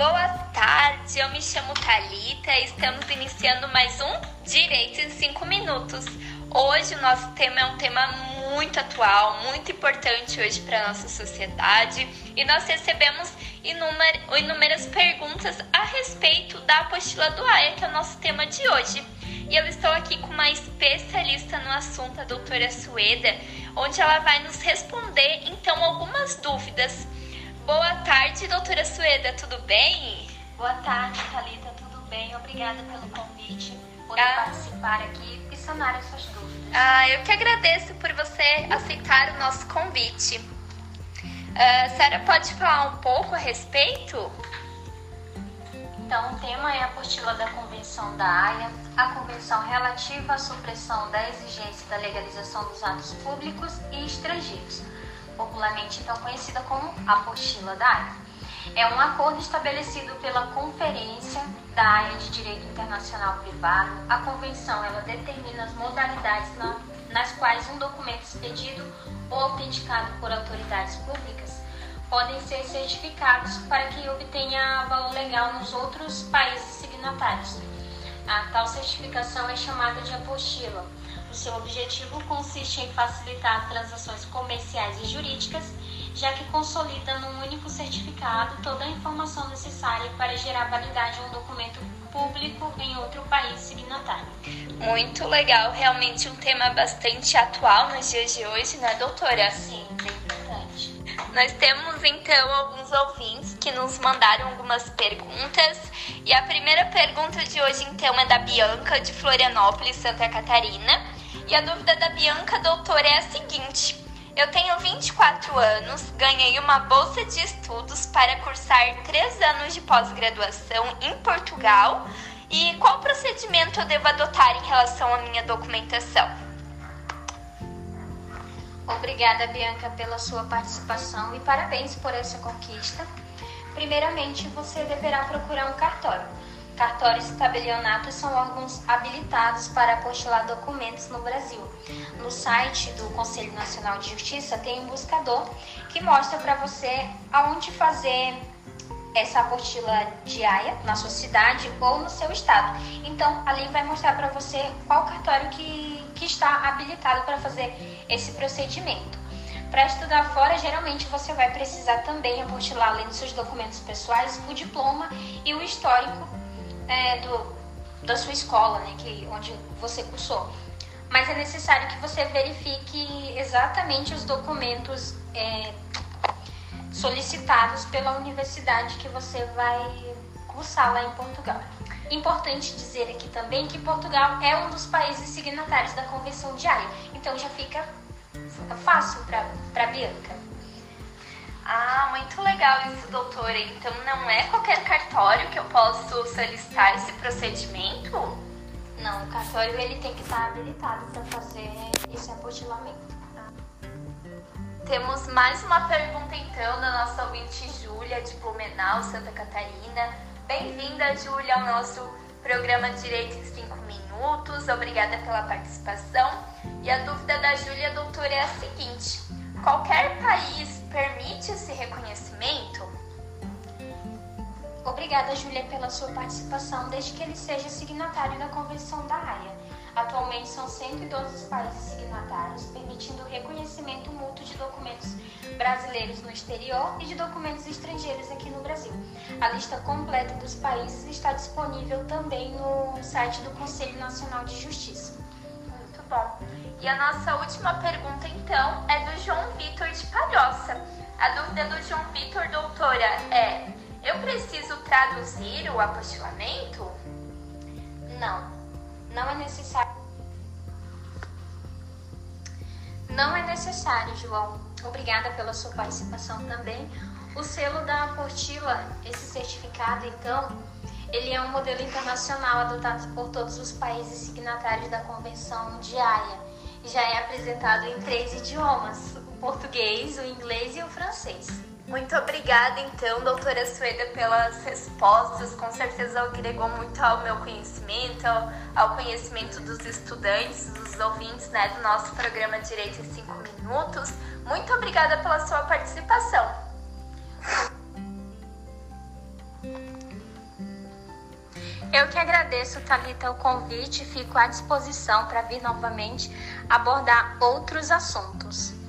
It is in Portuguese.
Boa tarde, eu me chamo Talita estamos iniciando mais um Direito em 5 Minutos. Hoje o nosso tema é um tema muito atual, muito importante hoje para a nossa sociedade e nós recebemos inúmeras perguntas a respeito da apostila do AIA, que é o nosso tema de hoje. E eu estou aqui com uma especialista no assunto, a doutora Sueda, onde ela vai nos responder então algumas dúvidas. Boa tarde, doutora Sueda, tudo bem? Boa tarde, Thalita, tudo bem? Obrigada pelo convite, por ah. participar aqui e sanar as suas dúvidas. Ah, eu que agradeço por você aceitar o nosso convite. Uh, a senhora pode falar um pouco a respeito? Então, o tema é a apostila da Convenção da Haia, a convenção relativa à supressão da exigência da legalização dos atos públicos e estrangeiros, popularmente então conhecida como apostila da Haia. É um acordo estabelecido pela Conferência da Haia de Direito Internacional Privado. A convenção ela determina as modalidades na, nas quais um documento expedido ou autenticado por autoridades públicas podem ser certificados para que obtenha valor legal nos outros países signatários. A tal certificação é chamada de apostila. O seu objetivo consiste em facilitar transações comerciais e jurídicas, já que consolida num único certificado toda a informação necessária para gerar validade a um documento público em outro país signatário. Muito legal, realmente um tema bastante atual nos dias de hoje, né, doutora? Sim, bem importante. Nós temos então alguns ouvintes que nos mandaram algumas perguntas. E a primeira pergunta de hoje então é da Bianca de Florianópolis, Santa Catarina. E a dúvida da Bianca, doutora, é a seguinte: Eu tenho 24 anos, ganhei uma bolsa de estudos para cursar três anos de pós-graduação em Portugal. E qual procedimento eu devo adotar em relação à minha documentação? Obrigada, Bianca, pela sua participação e parabéns por essa conquista. Primeiramente, você deverá procurar um cartório. Cartórios e tabelionatos são órgãos habilitados para apostilar documentos no Brasil. No site do Conselho Nacional de Justiça tem um buscador que mostra para você aonde fazer essa apostila diária na sua cidade ou no seu estado. Então, ali vai mostrar para você qual cartório que, que está habilitado para fazer esse procedimento. Para estudar fora, geralmente você vai precisar também apostilar, além dos seus documentos pessoais, o diploma e o histórico é, do, da sua escola, né, que, onde você cursou. Mas é necessário que você verifique exatamente os documentos é, solicitados pela universidade que você vai cursar lá em Portugal. Importante dizer aqui também que Portugal é um dos países signatários da Convenção de Haia, então já fica fácil para Bianca. Ah, muito legal isso, doutora. Então não é qualquer cartório que eu posso solicitar esse procedimento? Não, o cartório ele tem que estar habilitado para fazer esse apostilamento. Temos mais uma pergunta então da nossa ouvinte Júlia de Blumenau, Santa Catarina. Bem-vinda, Júlia, ao nosso programa Direito em 5 Minutos. Obrigada pela participação. E a dúvida da Júlia, doutora, é a seguinte: qualquer país permite esse reconhecimento? Obrigada, Júlia, pela sua participação, desde que ele seja signatário da Convenção da Haia. Atualmente são 112 os países signatários, permitindo o reconhecimento mútuo de documentos brasileiros no exterior e de documentos estrangeiros aqui no Brasil. A lista completa dos países está disponível também no site do Conselho Nacional de Justiça. Bom. E a nossa última pergunta, então, é do João Vitor de Palhoça. A dúvida do João Vitor, doutora, é: eu preciso traduzir o apostilamento? Não não é necessário. Não é necessário, João. Obrigada pela sua participação também. O selo da apostila, esse certificado, então, ele é um modelo internacional adotado por todos os países signatários da Convenção Haia e já é apresentado em três idiomas: o português, o inglês e o francês. Muito obrigada, então, doutora Sueda, pelas respostas. Com certeza agregou muito ao meu conhecimento, ao conhecimento dos estudantes, dos ouvintes né, do nosso programa Direito em 5 Minutos. Muito obrigada pela sua participação. Eu que agradeço, Talita, o convite, fico à disposição para vir novamente abordar outros assuntos.